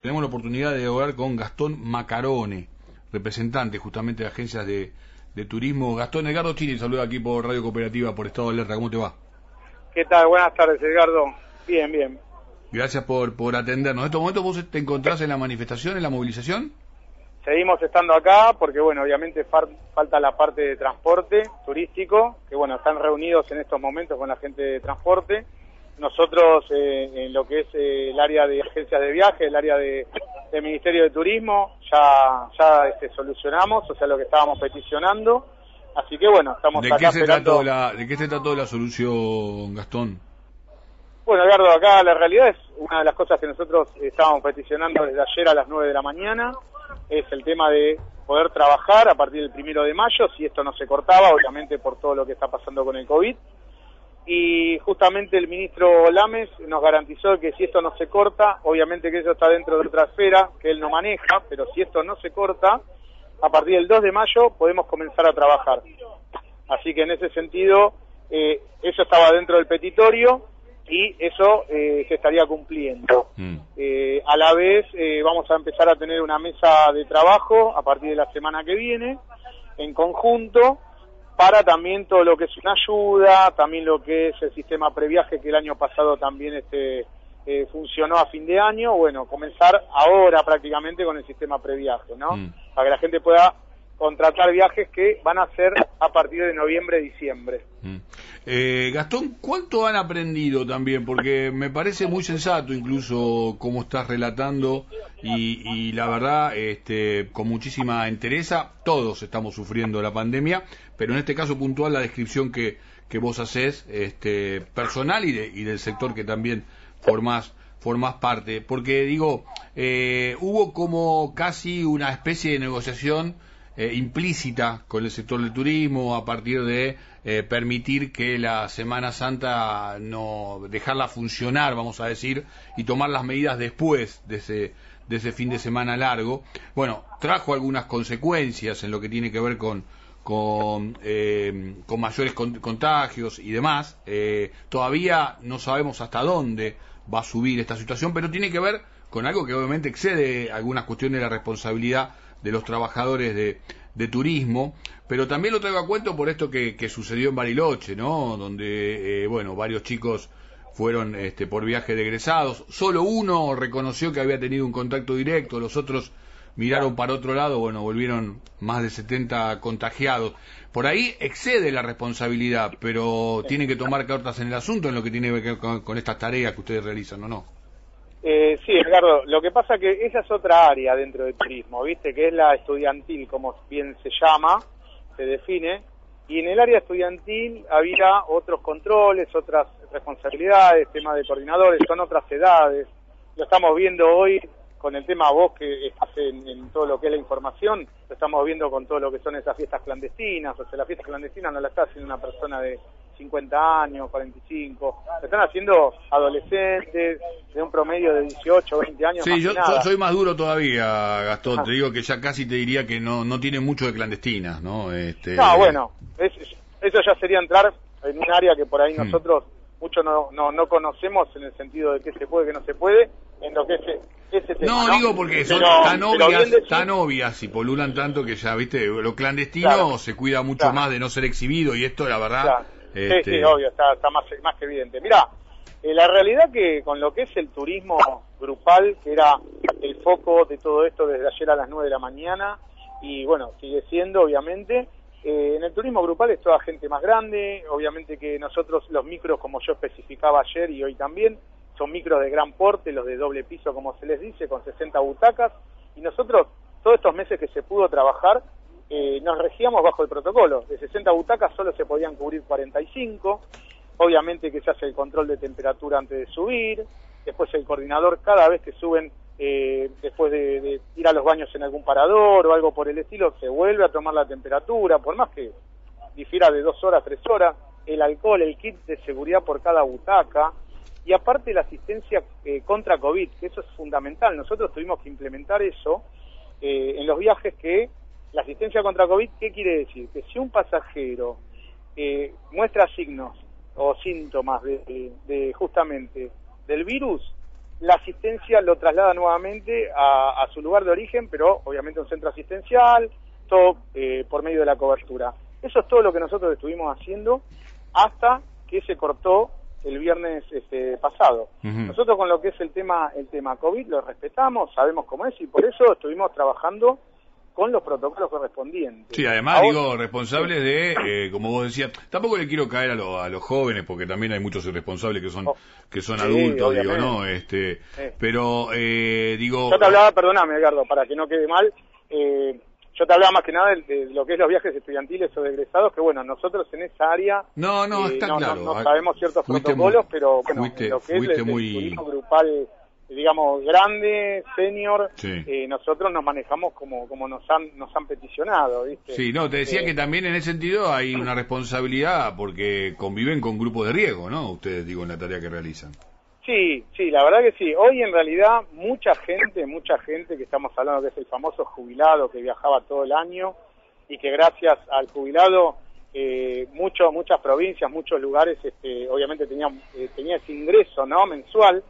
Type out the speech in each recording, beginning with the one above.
Tenemos la oportunidad de hablar con Gastón Macarone, representante justamente de agencias de, turismo. Gastón Edgardo Chini, saluda aquí por Radio Cooperativa, por Estado de Alerta. ¿Cómo te va? ¿Qué tal? Buenas tardes, Edgardo. Bien, bien. Gracias por, por atendernos. ¿En estos momentos vos te encontrás en la manifestación, en la movilización? Seguimos estando acá porque, bueno, obviamente falta la parte de transporte turístico, que, bueno, están reunidos en estos momentos con la gente de transporte nosotros, eh, en lo que es eh, el área de agencias de viaje, el área de, Ministerio de Turismo, ya, ya este, solucionamos, o sea, lo que estábamos peticionando. Así que bueno, estamos ¿De qué se la, ¿De qué se trató la solución, Gastón? Bueno, Edgardo, acá la realidad es una de las cosas que nosotros estábamos peticionando desde ayer a las 9 de la mañana, es el tema de poder trabajar a partir del primero de mayo, si esto no se cortaba, obviamente por todo lo que está pasando con el COVID y justamente el ministro Lames nos garantizó que si esto no se corta, obviamente que eso está dentro de otra esfera que él no maneja, pero si esto no se corta, a partir del 2 de mayo podemos comenzar a trabajar. Así que en ese sentido, eh, eso estaba dentro del petitorio y eso eh, se estaría cumpliendo. Mm. Eh, a la vez vamos a empezar a tener una mesa de trabajo a partir de la semana que viene, en conjunto, para también todo lo que es una ayuda, también lo que es el sistema previaje que el año pasado también este eh, funcionó a fin de año, bueno, comenzar ahora prácticamente con el sistema previaje, ¿no? Mm. Para que la gente pueda contratar viajes que van a ser a partir de noviembre, diciembre. Mm. Eh, Gastón, ¿cuánto han aprendido también? Porque me parece muy sensato incluso cómo estás relatando y, la verdad, este, con muchísima entereza, todos estamos sufriendo la pandemia, pero en este caso puntual la descripción que, que vos haces, este, personal y, y del sector que también formás formás parte, porque digo, eh, hubo como casi una especie de negociación eh, implícita con el sector del turismo a partir de eh, permitir que la Semana Santa no dejarla funcionar, vamos a decir, y tomar las medidas después de ese de ese fin de semana largo. Bueno, trajo algunas consecuencias en lo que tiene que ver con con, eh, con mayores contagios y demás. todavía no sabemos hasta dónde va a subir esta situación, pero tiene que ver con algo que obviamente excede algunas cuestiones de la responsabilidad de los trabajadores de, de turismo, pero también lo traigo a cuento por esto que, que sucedió en Bariloche, ¿no? Donde, eh, bueno, varios chicos fueron este, por viaje de egresados, solo uno reconoció que había tenido un contacto directo, los otros miraron para otro lado, bueno, volvieron más de 70 contagiados. Por ahí excede la responsabilidad, pero tienen que tomar cartas en el asunto en lo que tiene que ver con, con estas tareas que ustedes realizan, ¿o no? Eh, sí, Edgardo, lo que pasa que esa es otra área dentro del turismo, ¿viste? Que es la estudiantil, como bien se llama, se define, y en el área estudiantil había otros controles, otras responsabilidades, temas de coordinadores, son otras edades. Lo estamos viendo hoy con el tema vos que estás en, todo lo que es la información, lo estamos viendo con todo lo que son esas fiestas clandestinas, o sea, la fiesta clandestina no la está haciendo una persona de 50 años, 45, lo están haciendo adolescentes de un promedio de 18, 20 años. Sí, yo, soy más duro todavía, Gastón, ah. te digo que ya casi te diría que no, no tiene mucho de clandestinas, ¿no? Este, no, bueno, eso ya sería entrar en un área que por ahí hmm. nosotros mucho no, no, no conocemos en el sentido de qué se puede, qué no se puede, en lo que es ese tema, no, digo porque son tan, obvias, tan obvias y polulan tanto que ya, viste, lo clandestino se cuida mucho más de no ser exhibido y esto, la verdad... Este... Sí, sí, obvio, está, está más, más que evidente. Mira, eh, la realidad que con lo que es el turismo grupal, que era el foco de todo esto desde ayer a las 9 de la mañana, y bueno, sigue siendo, obviamente, eh, en el turismo grupal es toda gente más grande, obviamente que nosotros los micros, como yo especificaba ayer y hoy también, son micros de gran porte, los de doble piso como se les dice, con 60 butacas, y nosotros todos estos meses que se pudo trabajar, eh, nos regíamos bajo el protocolo, de 60 butacas solo se podían cubrir 45, obviamente que se hace el control de temperatura antes de subir, después el coordinador cada vez que suben eh, después de, ir a los baños en algún parador o algo por el estilo, se vuelve a tomar la temperatura, por más que difiera de dos horas, tres horas, el alcohol, el kit de seguridad por cada butaca, y aparte la asistencia eh, contra COVID, que eso es fundamental. Nosotros tuvimos que implementar eso eh, en los viajes que la asistencia contra COVID, ¿qué quiere decir? Que si un pasajero muestra signos o síntomas de justamente del virus, la asistencia lo traslada nuevamente a, su lugar de origen, pero obviamente un centro asistencial, todo eh, por medio de la cobertura. Eso es todo lo que nosotros estuvimos haciendo hasta que se cortó el viernes este, pasado. Nosotros con lo que es el tema el tema COVID lo respetamos, sabemos cómo es y por eso estuvimos trabajando con los protocolos correspondientes. Sí, además digo, responsables de, eh, como vos decías, tampoco le quiero caer a, a, los jóvenes, porque también hay muchos irresponsables que son oh, que son adultos, digo, ¿no? Este, Pero, eh, digo... Yo te hablaba, perdóname, Edgardo, para que no quede mal, eh, yo te hablaba más que nada de, lo que es los viajes estudiantiles o de egresados, que bueno, nosotros en esa área... No, no, está claro. No, sabemos ciertos protocolos, pero bueno, lo que es el, muy... grupal digamos, grande, senior, eh, nosotros nos manejamos como, como nos han, nos han peticionado, ¿viste? Sí, no, te decía eh, que también en ese sentido hay una responsabilidad porque conviven con grupos de riesgo, ¿no? Ustedes, digo, en la tarea que realizan. Sí, sí, la verdad que sí. Hoy en realidad mucha gente, mucha gente que estamos hablando que es el famoso jubilado que viajaba todo el año y que gracias al jubilado eh, mucho, muchas provincias, muchos lugares, este, obviamente tenían, eh, tenía ese ingreso, ¿no? Mensual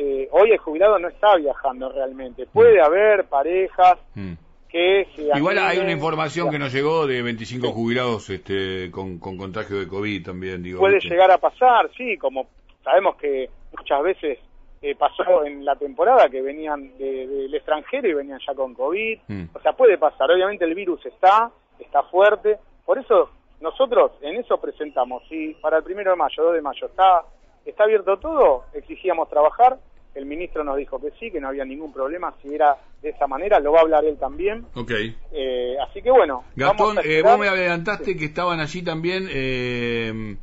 eh, hoy el jubilado no está viajando realmente. Puede mm. haber parejas mm. que Igual hay una información que nos llegó de 25 jubilados este, con, contagio de COVID también. Digo, Puede llegar a pasar, sí, como sabemos que muchas veces eh, pasó en la temporada que venían del extranjero y venían ya con COVID. Mm. O sea, puede pasar. Obviamente el virus está, está fuerte. Por eso nosotros en eso presentamos. Si para el primero de mayo, 2 de mayo está, está abierto todo, exigíamos trabajar el ministro nos dijo que sí, que no había ningún problema. Si era de esa manera, lo va a hablar él también. Ok. Eh, así que bueno. Gastón, eh, vos me adelantaste que estaban allí también. Eh,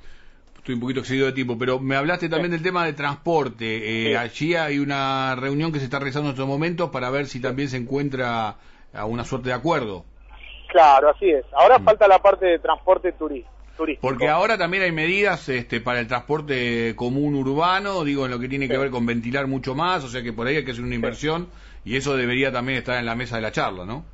estoy un poquito excedido de tiempo, pero me hablaste también del tema de transporte. Allí hay una reunión que se está realizando en estos momentos para ver si también se encuentra a una suerte de acuerdo. Claro, así es. Ahora mm. falta la parte de transporte turístico. Porque ahora también hay medidas este, para el transporte común urbano, digo, en lo que tiene que ver con ventilar mucho más, o sea que por ahí hay que hacer una inversión y eso debería también estar en la mesa de la charla, ¿no?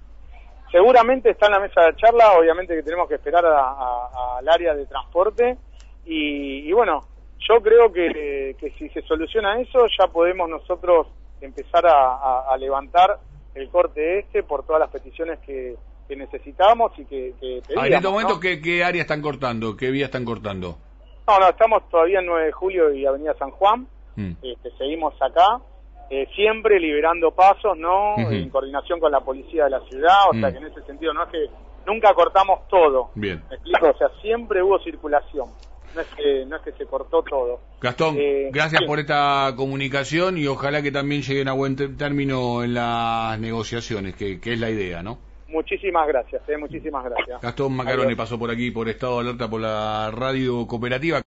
Seguramente está en la mesa de la charla, obviamente que tenemos que esperar al área de transporte y, bueno, yo creo que, si se soluciona eso ya podemos nosotros empezar a levantar el corte este por todas las peticiones que, que necesitábamos y que, que ah, en este momento, ¿qué, área están cortando? ¿Qué vía están cortando? No, no, estamos todavía en 9 de julio y Avenida San Juan. Mm. Este, seguimos acá, eh, siempre liberando pasos, ¿no? En coordinación con la policía de la ciudad, o sea mm. que en ese sentido no es que nunca cortamos todo. Bien. ¿Me explico? O sea, siempre hubo circulación. No es que, no es que se cortó todo. Gastón, eh, gracias por esta comunicación y ojalá que también lleguen a buen término en las negociaciones, que, que es la idea, ¿no? Muchísimas gracias, eh, muchísimas gracias. Gastón Macaroni pasó por aquí por Estado de Alerta por la radio cooperativa.